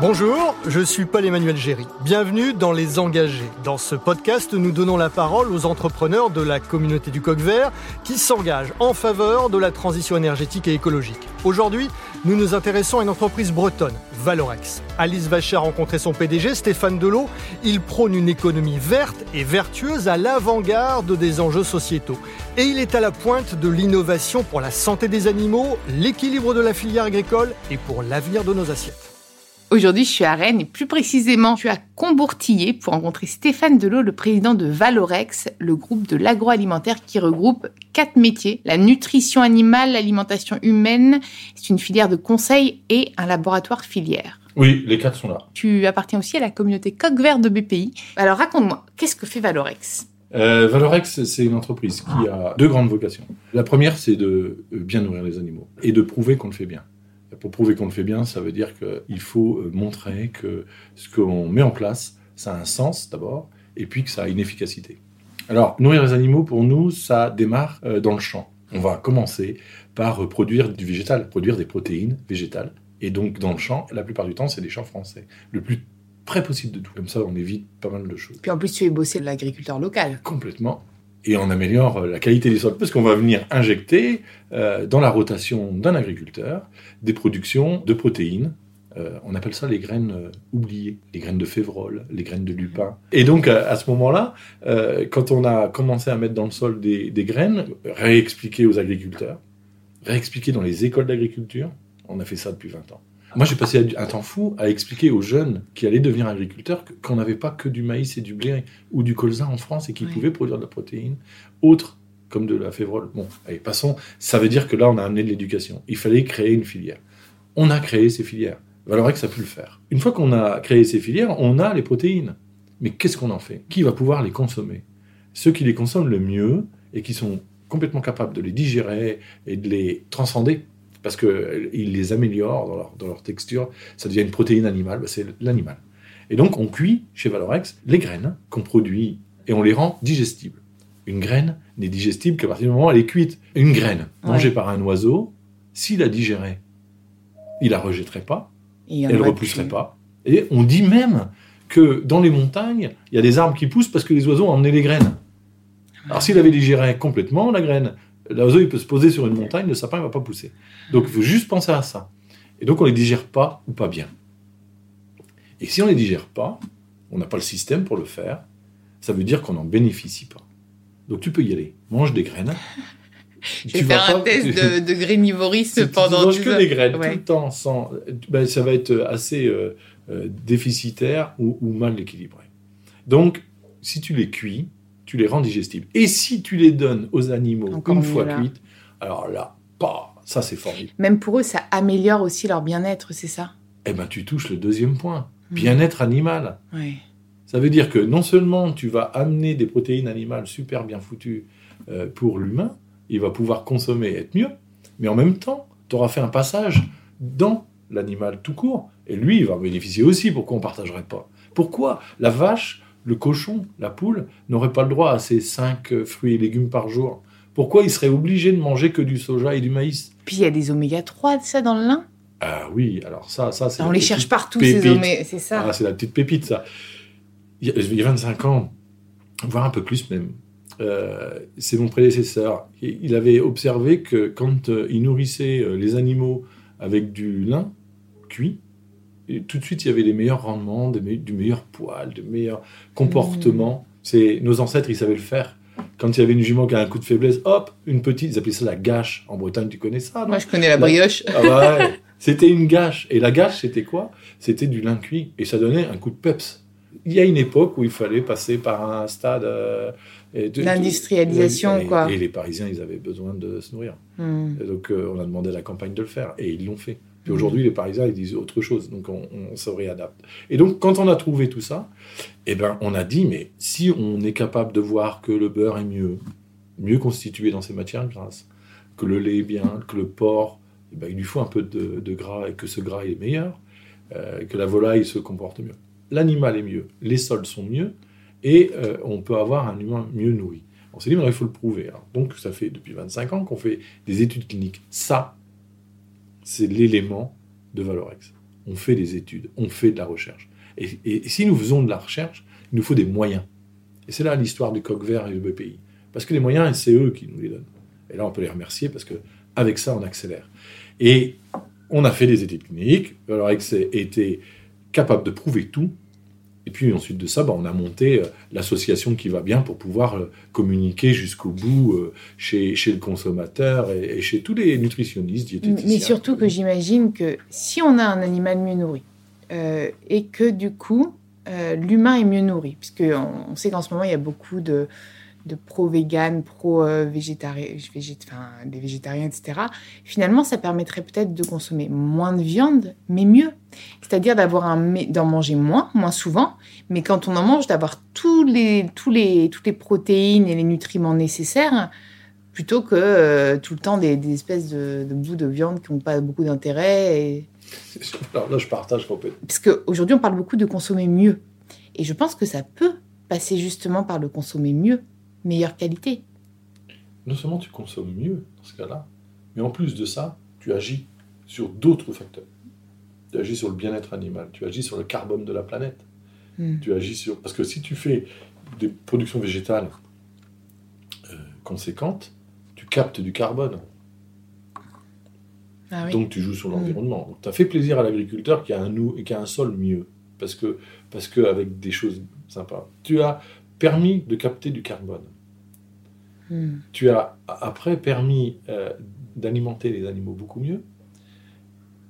Bonjour, je suis Paul-Emmanuel Géry. Bienvenue dans Les Engagés. Dans ce podcast, nous donnons la parole aux entrepreneurs de la communauté du coq vert qui s'engagent en faveur de la transition énergétique et écologique. Aujourd'hui, nous nous intéressons à une entreprise bretonne, Valorex. Alice Vacher a rencontré son PDG, Stéphane Delot. Il prône une économie verte et vertueuse à l'avant-garde des enjeux sociétaux. Et il est à la pointe de l'innovation pour la santé des animaux, l'équilibre de la filière agricole et pour l'avenir de nos assiettes. Aujourd'hui, je suis à Rennes et plus précisément, je suis à Combourtillé pour rencontrer Stéphane Delot, le président de Valorex, le groupe de l'agroalimentaire qui regroupe quatre métiers. La nutrition animale, l'alimentation humaine, c'est une filière de conseil et un laboratoire filière. Oui, les quatre sont là. Tu appartiens aussi à la communauté Coq Vert de BPI. Alors raconte-moi, qu'est-ce que fait Valorex? Euh, Valorex, c'est une entreprise qui a deux grandes vocations. La première, c'est de bien nourrir les animaux et de prouver qu'on le fait bien. Pour prouver qu'on le fait bien, ça veut dire qu'il faut euh, montrer que ce qu'on met en place, ça a un sens d'abord, et puis que ça a une efficacité. Alors, nourrir les animaux, pour nous, ça démarre euh, dans le champ. On va commencer par produire du végétal, produire des protéines végétales. Et donc, dans le champ, la plupart du temps, c'est des champs français. Le plus près possible de tout. Comme ça, on évite pas mal de choses. Puis en plus, tu es bossé de l'agriculteur local. Complètement et on améliore la qualité des sols parce qu'on va venir injecter euh, dans la rotation d'un agriculteur des productions de protéines. Euh, on appelle ça les graines euh, oubliées, les graines de févrole, les graines de lupin. Et donc à, ce moment-là, quand on a commencé à mettre dans le sol des, des graines, réexpliquer aux agriculteurs, réexpliquer dans les écoles d'agriculture, on a fait ça depuis 20 ans. Moi, j'ai passé un temps fou à expliquer aux jeunes qui allaient devenir agriculteurs qu'on n'avait pas que du maïs et du blé ou du colza en France et qu'ils pouvaient produire de la protéine autre comme de la févrole. Bon, allez, passons. Ça veut dire que là, on a amené de l'éducation. Il fallait créer une filière. On a créé ces filières. que ça a pu le faire. Une fois qu'on a créé ces filières, on a les protéines. Mais qu'est-ce qu'on en fait? Qui va pouvoir les consommer? Ceux qui les consomment le mieux et qui sont complètement capables de les digérer et de les transcender parce qu'ils les améliorent dans leur, texture, ça devient une protéine animale, bah, c'est l'animal. Et donc on cuit chez Valorex les graines qu'on produit et on les rend digestibles. Une graine n'est digestible qu'à partir du moment où elle est cuite. Une graine mangée par un oiseau, s'il la digérait, il la rejetterait pas, elle ne repousserait pas. Et on dit même que dans les montagnes, il y a des arbres qui poussent parce que les oiseaux ont emmené les graines. Alors s'il avait digéré complètement la graine, L'oiseau, il peut se poser sur une montagne, le sapin ne va pas pousser. Donc, il faut juste penser à ça. Et donc, on ne les digère pas ou pas bien. Et si on ne les digère pas, on n'a pas le système pour le faire, ça veut dire qu'on n'en bénéficie pas. Donc, tu peux y aller. Mange des graines. Je vais faire un test de, de grénivorisme pendant tu manges que des graines tout le temps, sans, ben, ça va être assez euh, euh, déficitaire ou, ou mal équilibré. Donc, si tu les cuis, tu les rends digestibles. Et si tu les donnes aux animaux une fois cuites, alors là, pas, ça c'est formidable. Même pour eux, ça améliore aussi leur bien-être, c'est ça? Eh bien, tu touches le deuxième point, hmm. bien-être animal. Ça veut dire que non seulement tu vas amener des protéines animales super bien foutues euh, pour l'humain, il va pouvoir consommer et être mieux, mais en même temps, tu auras fait un passage dans l'animal tout court, et lui, il va bénéficier aussi. Pourquoi on ne partagerait pas? Pourquoi la vache le cochon, la poule, n'aurait pas le droit à ces 5 euh, fruits et légumes par jour. Pourquoi il serait obligé de manger que du soja et du maïs? Puis il y a des oméga 3, ça, dans le lin? Ah oui, alors ça, ça c'est. On les cherche partout, ces oméga, c'est ça. Ah, c'est la petite pépite, ça. Il y a 25 ans, voire un peu plus même, euh, c'est mon prédécesseur. Il avait observé que quand euh, il nourrissait les animaux avec du lin cuit, tout de suite, il y avait les meilleurs rendements, du meilleur poil, de meilleurs comportements. Mmh. C'est Nos ancêtres, ils savaient le faire. Quand il y avait une jument qui a un coup de faiblesse, hop, une petite, ils appelaient ça la gâche. En Bretagne, tu connais ça, non? Moi, je connais la brioche. Ah c'était une gâche. Et la gâche, c'était quoi? C'était du lin cuit. Et ça donnait un coup de peps. Il y a une époque où il fallait passer par un stade... Euh, L'industrialisation, quoi. Et les Parisiens, ils avaient besoin de se nourrir. Mmh. donc, euh, on a demandé à la campagne de le faire. Et ils l'ont fait. Puis aujourd'hui, les Parisiens, ils disent autre chose. Donc, on, se réadapte. Et donc, quand on a trouvé tout ça, eh ben, on a dit, mais si on est capable de voir que le beurre est mieux, mieux constitué dans ses matières grasses, que le lait est bien, que le porc, eh ben, il lui faut un peu de, gras et que ce gras est meilleur, euh, que la volaille se comporte mieux. L'animal est mieux, les sols sont mieux, et euh, on peut avoir un humain mieux nourri. On s'est dit, mais il faut le prouver. donc, ça fait depuis 25 ans qu'on fait des études cliniques. Ça, c'est l'élément de Valorex. on fait des études, on fait de la recherche. Et, si nous faisons de la recherche, il nous faut des moyens. Et c'est là l'histoire du coq vert et du BPI. Parce que les moyens, c'est eux qui nous les donnent. Et là, on peut les remercier parce que avec ça, on accélère. Et on a fait des études cliniques. Avec été capable de prouver tout. Et puis ensuite de ça, bah, on a monté euh, l'association qui va bien pour pouvoir euh, communiquer jusqu'au bout euh, chez, chez, le consommateur et, chez tous les nutritionnistes, diététiciens. Mais surtout que j'imagine que si on a un animal mieux nourri et que du coup l'humain est mieux nourri, puisque on, sait qu'en ce moment il y a beaucoup de, de pro-vegan, pro-végétarien, enfin, des végétariens, etc. Finalement, ça permettrait peut-être de consommer moins de viande, mais mieux. C'est-à-dire d'avoir un, d'en manger moins, moins souvent, mais quand on en mange, d'avoir tous les, tous les, toutes les protéines et les nutriments nécessaires, plutôt que euh, tout le temps des, espèces de, bouts de viande qui n'ont pas beaucoup d'intérêt. Et... Alors là, je partage complètement. Parce qu'aujourd'hui, on parle beaucoup de consommer mieux. Et je pense que ça peut passer justement par le consommer mieux meilleure qualité. Non seulement tu consommes mieux dans ce cas-là, mais en plus de ça, tu agis sur d'autres facteurs. Tu agis sur le bien-être animal, tu agis sur le carbone de la planète. Hmm. Tu agis sur... Parce que si tu fais des productions végétales euh, conséquentes, tu captes du carbone. Ah Donc tu joues sur hmm. l'environnement. Tu as fait plaisir à l'agriculteur qui, a un, qui a un sol mieux. Parce que, parce que avec des choses sympas. Tu as permis de capter du carbone. Hmm. Tu as après permis euh, d'alimenter les animaux beaucoup mieux.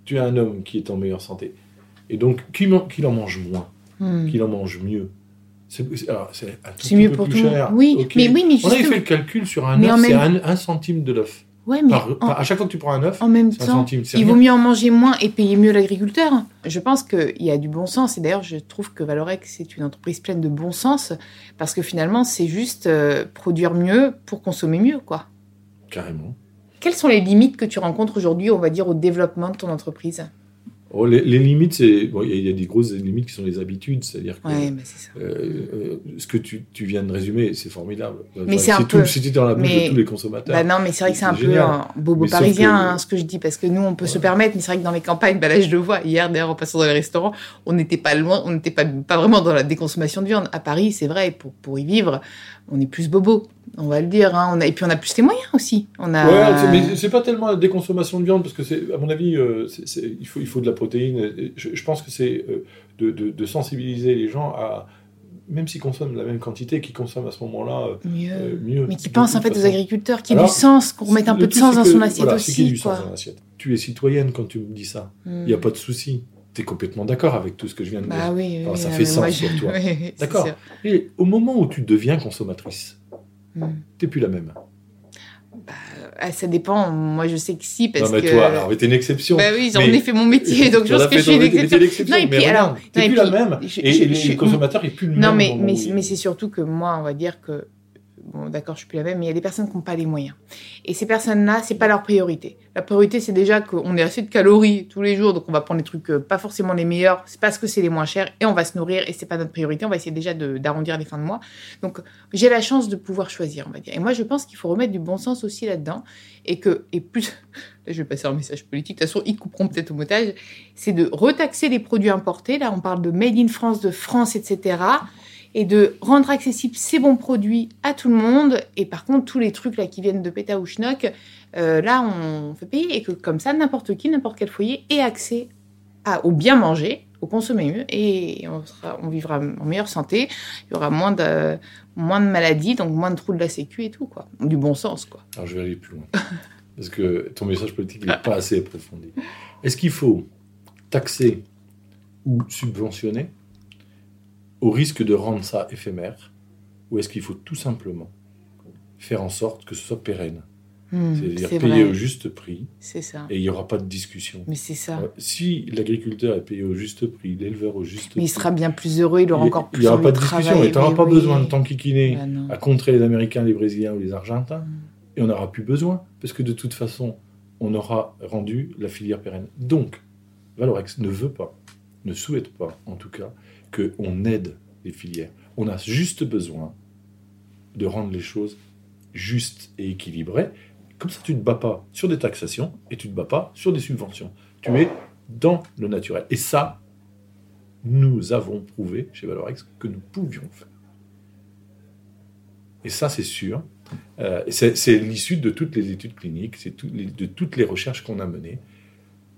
Tu as un homme qui est en meilleure santé. Et donc, qu'il en mange moins, hmm. qu'il en mange mieux? C'est un mieux peu pour plus cher. Oui, mais oui, mais On avait fait le calcul sur un œuf, c'est un centime de l'œuf. Ouais, mais à chaque fois que tu prends un œuf, en même temps, il vaut mieux en manger moins et payer mieux l'agriculteur. Je pense qu'il y a du bon sens et d'ailleurs je trouve que Valorex c'est une entreprise pleine de bon sens parce que finalement c'est juste euh, produire mieux pour consommer mieux, quoi. Carrément. Quelles sont les limites que tu rencontres aujourd'hui, on va dire, au développement de ton entreprise? Oh, les, limites, c'est bon, il y, a des grosses limites qui sont les habitudes, c'est-à-dire que euh, euh, ce que tu, tu, viens de résumer, c'est formidable. Mais c'est un peu. C'était dans la bouche de tous les consommateurs. Bah non, mais c'est vrai que c'est un peu un bobo parisien, hein, ce que je dis, parce que nous, on peut se permettre, mais c'est vrai que dans les campagnes, bah là, je le vois. Hier, d'ailleurs, en passant dans les restaurants, on n'était pas loin, on n'était pas, pas vraiment dans la déconsommation de viande. À Paris, c'est vrai, pour, pour y vivre, on est plus bobo on va le dire. Hein. On a, et puis on a plus les moyens aussi. On a... Ouais, mais c'est pas tellement la déconsommation de viande, parce que c'est, à mon avis, euh, il, faut, il faut de la protéine. Je, pense que c'est euh, de, sensibiliser les gens à, même s'ils consomment la même quantité, qu'ils consomment à ce moment-là euh, mieux. Mais qui pensent en fait aux agriculteurs, qui ait du sens, qu'on remette un peu de sens dans son assiette aussi. du sens dans l'assiette. Tu es citoyenne quand tu me dis ça. Il n'y a hmm. pas de souci. Tu es complètement d'accord avec tout ce que je viens de bah dire. Oui, ça fait sens pour toi. d'accord. Et au moment où tu deviens consommatrice, tu T'es plus la même. Ah, ça dépend. Moi, je sais que si, parce non, mais toi, alors, t'es une exception. Bah oui, j'en ai fait mon métier, donc je pense que je suis une exception. Non, et puis, alors, t'es plus la même. et, les consommateurs, ils plus le même. Non, mais, mais, mais c'est surtout que moi, on va dire que d'accord, je suis plus la même, mais il y a des personnes qui n'ont pas les moyens. Et ces personnes-là, c'est pas leur priorité. La priorité, c'est déjà qu'on ait assez de calories tous les jours, donc on va prendre les trucs euh, pas forcément les meilleurs, c'est parce que c'est les moins chers, et on va se nourrir, et c'est pas notre priorité. On va essayer déjà d'arrondir les fins de mois. Donc, j'ai la chance de pouvoir choisir, on va dire. Et moi, je pense qu'il faut remettre du bon sens aussi là-dedans, et que, et plus, là, je vais passer un message politique, de toute façon, ils couperont peut-être au montage, c'est de retaxer les produits importés. Là, on parle de Made in France, de France, etc et de rendre accessibles ces bons produits à tout le monde. Et par contre, tous les trucs là qui viennent de PETA ou Schnock, euh, là, on fait payer. Et que comme ça, n'importe qui, n'importe quel foyer ait accès à, au bien manger, au consommer mieux, et on, on vivra en meilleure santé. Il y aura moins de, moins de maladies, donc moins de trous de la sécu et tout, quoi. Du bon sens, quoi. Alors, je vais aller plus loin. parce que ton message politique n'est pas assez approfondi. Est-ce qu'il faut taxer ou subventionner au risque de rendre ça éphémère Ou est-ce qu'il faut tout simplement faire en sorte que ce soit pérenne? Hmm, C'est-à-dire payer au juste prix. C'est ça. Et il n'y aura pas de discussion. Mais c'est ça. si l'agriculteur est payé au juste prix, l'éleveur au juste prix. il sera bien plus heureux, il aura encore plus Il n'y aura pas de discussion. Et tu n'auras pas besoin de t'enquiquiner bah à contrer les Américains, les Brésiliens ou les Argentins. Hmm. Et on n'aura plus besoin. Parce que de toute façon, on aura rendu la filière pérenne. Donc, Valorex ne veut pas, ne souhaite pas, en tout cas, qu'on aide les filières. On a juste besoin de rendre les choses justes et équilibrées. Comme ça, tu ne te bats pas sur des taxations et tu ne te bats pas sur des subventions. Tu es dans le naturel. Et ça, nous avons prouvé chez Valorex que nous pouvions faire. Et ça, c'est sûr. Euh, c'est l'issue de toutes les études cliniques, c'est de toutes les recherches qu'on a menées.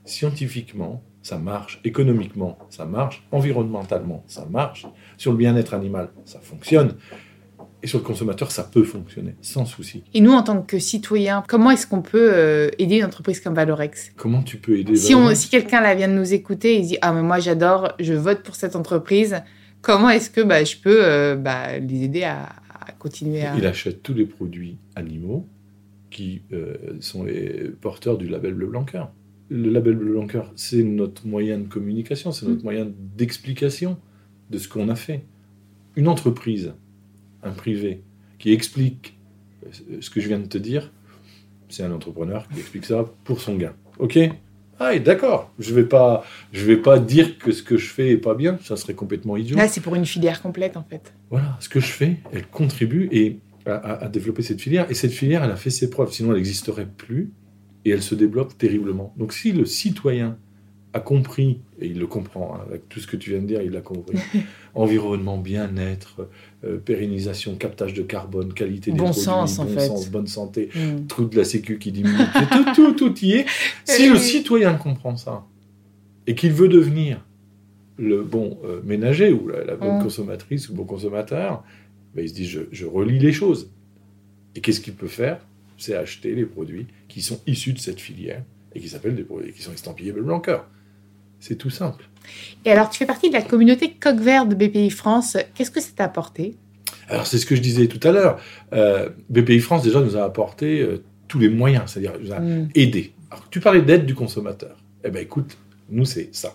Scientifiquement, ça marche. Économiquement, ça marche. Environnementalement, ça marche. Sur le bien-être animal, ça fonctionne. Et sur le consommateur, ça peut fonctionner sans souci. Et nous, en tant que citoyens, comment est-ce qu'on peut euh, aider une entreprise comme Valorex? Comment tu peux aider Si, si quelqu'un là vient de nous écouter et dit Ah, mais moi j'adore, je vote pour cette entreprise, comment est-ce que bah, je peux euh, bah, les aider à, continuer à. Il achète tous les produits animaux qui euh, sont les porteurs du label Bleu Blanc Cœur. Le label Bleu c'est notre moyen de communication, c'est notre mm. moyen d'explication de ce qu'on a fait. Une entreprise un privé, qui explique ce que je viens de te dire, c'est un entrepreneur qui explique ça pour son gain. Ok? Ah, d'accord. Je vais pas, je vais pas dire que ce que je fais est pas bien. Ça serait complètement idiot. Là, c'est pour une filière complète, en fait. Voilà, ce que je fais, elle contribue et à, développer cette filière. Et cette filière, elle a fait ses preuves. Sinon, elle n'existerait plus et elle se développe terriblement. Donc, si le citoyen a compris, et il le comprend, hein, avec tout ce que tu viens de dire, il l'a compris, environnement, bien-être, euh, pérennisation, captage de carbone, qualité des bon produits, sens, bon en sens, bonne santé, mm. trou de la sécu qui diminue, tout, tout, tout y est. Si le citoyen comprend ça, et qu'il veut devenir le bon euh, ménager, ou la, bonne mm. consommatrice, ou le bon consommateur, ben, il se dit, je, je relis les choses. Et qu'est-ce qu'il peut faire? C'est acheter les produits qui sont issus de cette filière, et qui s'appellent des produits qui sont estampillés bleu blanc cœur. C'est tout simple. Et alors, tu fais partie de la communauté Coq Vert de BPI France. Qu'est-ce que ça t'a apporté? Alors, c'est ce que je disais tout à l'heure. Euh, BPI France, déjà, nous a apporté euh, tous les moyens, c'est-à-dire nous a mm. aidé. Alors, tu parlais d'aide du consommateur. Eh bien, écoute, nous, c'est ça.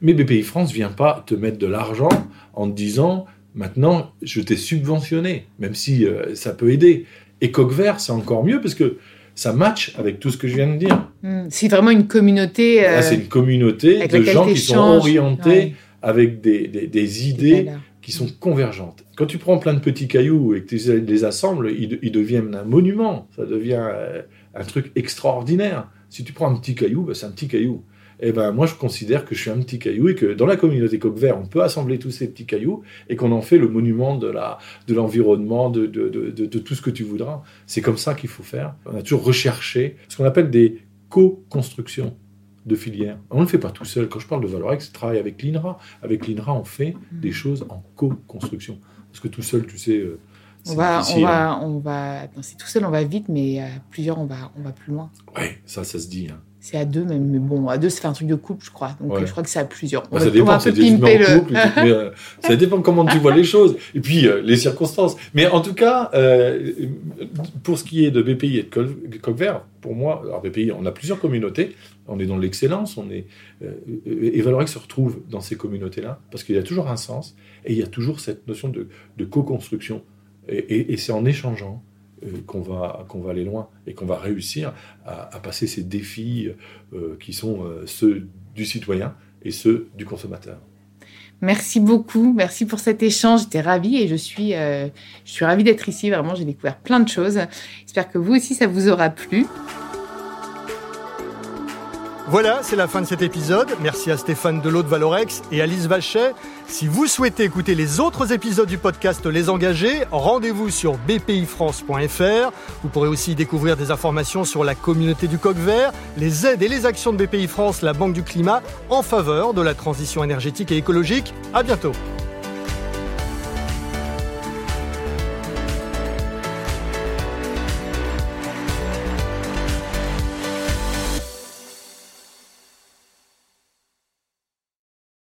Mais BPI France ne vient pas te mettre de l'argent en te disant maintenant, je t'ai subventionné, même si euh, ça peut aider. Et Coq Vert, c'est encore mieux parce que ça match avec tout ce que je viens de dire. Hmm. C'est vraiment une communauté. Euh, c'est une communauté de gens qui sont orientés avec des, des, idées qui sont convergentes. Quand tu prends plein de petits cailloux et que tu les assembles, ils, deviennent un monument. Ça devient euh, un truc extraordinaire. Si tu prends un petit caillou, bah, c'est un petit caillou eh ben, moi, je considère que je suis un petit caillou et que dans la communauté coq vert, on peut assembler tous ces petits cailloux et qu'on en fait le monument de la, de l'environnement, de, de, de, de, tout ce que tu voudras. C'est comme ça qu'il faut faire. On a toujours recherché ce qu'on appelle des co-constructions de filières. On ne le fait pas tout seul. Quand je parle de Valorex, je travaille avec l'INRA. Avec l'INRA, on fait des choses en co-construction. Parce que tout seul, tu sais, euh, on va, on va, on va, c'est tout seul, on va vite, mais à plusieurs, on va, on va plus loin. Ouais, ça, ça se dit. Hein. C'est à deux même, mais bon, à deux, fait un truc de couple, je crois. Donc je crois que c'est à plusieurs. Bah, ça dépend, c'est couple, euh, ça dépend comment tu vois les choses. Et puis euh, les circonstances. Mais en tout cas, euh, pour ce qui est de BPI et de Coq pour moi, alors BPI, on a plusieurs communautés. On est dans l'excellence, on est et Valorex se retrouve dans ces communautés-là parce qu'il y a toujours un sens et il y a toujours cette notion de, de co-construction. et, et c'est en échangeant euh, qu'on va, va aller loin et qu'on va réussir à, passer ces défis euh, qui sont euh, ceux du citoyen et ceux du consommateur. Merci beaucoup, merci pour cet échange. J'étais ravie et je suis, je suis ravie d'être ici. Vraiment, j'ai découvert plein de choses. J'espère que vous aussi, ça vous aura plu. Voilà, c'est la fin de cet épisode. Merci à Stéphane Delot de Valorex et Alice Vachet. Si vous souhaitez écouter les autres épisodes du podcast Les Engagés, rendez-vous sur bpifrance.fr. Vous pourrez aussi découvrir des informations sur la communauté du coq vert, les aides et les actions de BPI France, la Banque du Climat, en faveur de la transition énergétique et écologique. À bientôt.